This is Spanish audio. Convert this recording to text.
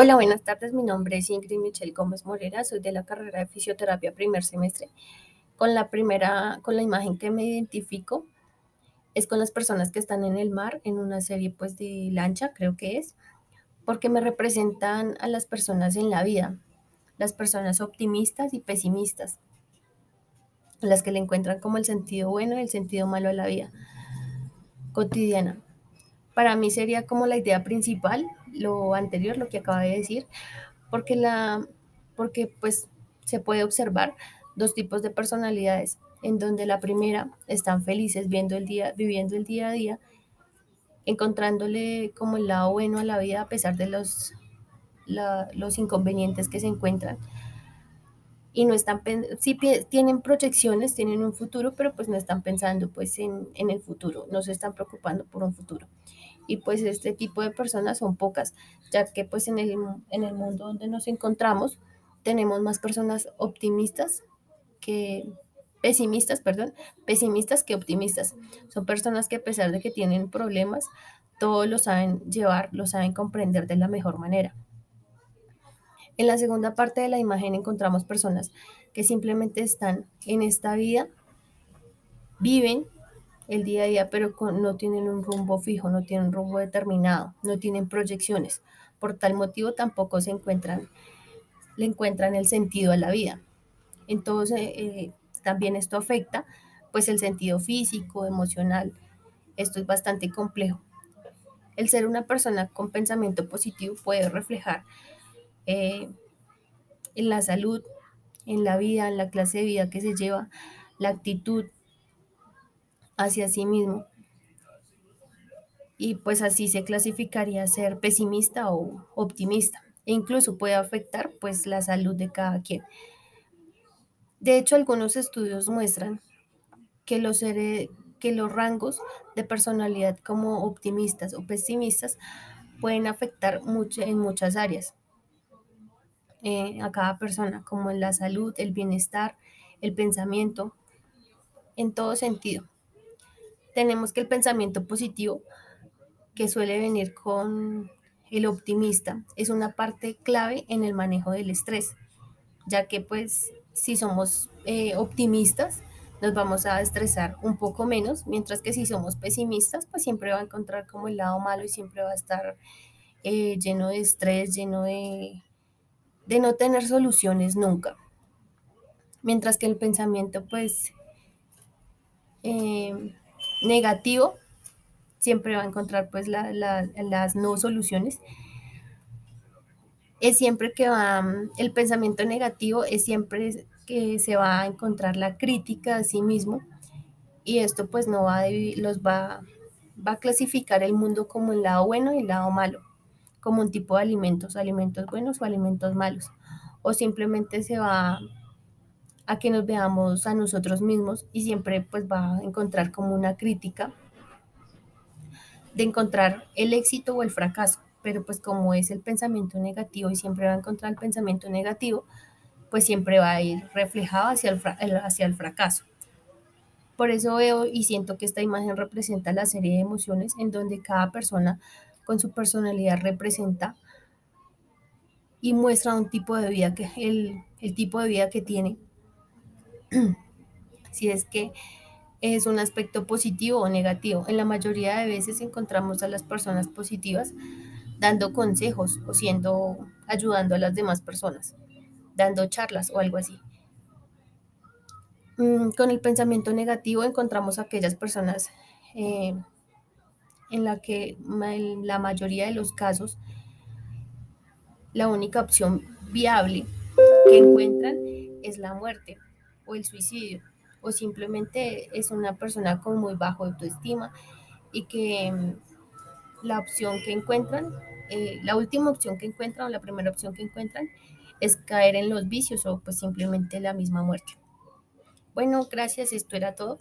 Hola, buenas tardes. Mi nombre es Ingrid Michelle Gómez Morera. Soy de la carrera de fisioterapia primer semestre. Con la primera, con la imagen que me identifico es con las personas que están en el mar en una serie pues de lancha, creo que es, porque me representan a las personas en la vida, las personas optimistas y pesimistas, las que le encuentran como el sentido bueno y el sentido malo a la vida cotidiana. Para mí sería como la idea principal, lo anterior, lo que acaba de decir, porque la porque pues se puede observar dos tipos de personalidades, en donde la primera están felices viendo el día, viviendo el día a día, encontrándole como el lado bueno a la vida a pesar de los, los inconvenientes que se encuentran. Y no están, sí tienen proyecciones, tienen un futuro, pero pues no están pensando pues en, en el futuro, no se están preocupando por un futuro. Y pues este tipo de personas son pocas, ya que pues en el, en el mundo donde nos encontramos tenemos más personas optimistas que pesimistas, perdón, pesimistas que optimistas. Son personas que a pesar de que tienen problemas, todo lo saben llevar, lo saben comprender de la mejor manera. En la segunda parte de la imagen encontramos personas que simplemente están en esta vida, viven el día a día, pero con- no tienen un rumbo fijo, no tienen un rumbo determinado, no tienen proyecciones. Por tal motivo tampoco se encuentran, le encuentran el sentido a la vida. Entonces, eh, también esto afecta pues el sentido físico, emocional. Esto es bastante complejo. El ser una persona con pensamiento positivo puede reflejar eh, en la salud, en la vida, en la clase de vida que se lleva, la actitud hacia sí mismo. Y pues así se clasificaría ser pesimista o optimista. E incluso puede afectar pues la salud de cada quien. De hecho, algunos estudios muestran que los, que los rangos de personalidad como optimistas o pesimistas pueden afectar mucho, en muchas áreas eh, a cada persona, como en la salud, el bienestar, el pensamiento, en todo sentido. Tenemos que el pensamiento positivo, que suele venir con el optimista, es una parte clave en el manejo del estrés, ya que pues si somos eh, optimistas, nos vamos a estresar un poco menos, mientras que si somos pesimistas, pues siempre va a encontrar como el lado malo y siempre va a estar eh, lleno de estrés, lleno de, de no tener soluciones nunca. Mientras que el pensamiento pues eh, negativo siempre va a encontrar pues la- la- las no soluciones. Es siempre que va, mm, el pensamiento negativo es siempre que se va a encontrar la crítica a sí mismo y esto pues no va a, los va, va a clasificar el mundo como el lado bueno y el lado malo, como un tipo de alimentos, alimentos buenos o alimentos malos. O simplemente se va a que nos veamos a nosotros mismos y siempre pues va a encontrar como una crítica de encontrar el éxito o el fracaso. Pero pues como es el pensamiento negativo y siempre va a encontrar el pensamiento negativo, pues siempre va a ir reflejado hacia el, hacia el fracaso. Por eso veo y siento que esta imagen representa la serie de emociones en donde cada persona con su personalidad representa y muestra un tipo de vida que el, el tipo de vida que tiene. Si es que es un aspecto positivo o negativo. En la mayoría de veces encontramos a las personas positivas dando consejos o siendo ayudando a las demás personas, dando charlas o algo así. Mm, con el pensamiento negativo encontramos a aquellas personas eh, en la que en la mayoría de los casos la única opción viable que encuentran es la muerte o el suicidio o simplemente es una persona con muy bajo autoestima y que mm, la opción que encuentran, eh, la última opción que encuentran o la primera opción que encuentran es caer en los vicios o pues simplemente la misma muerte. Bueno, gracias, esto era todo.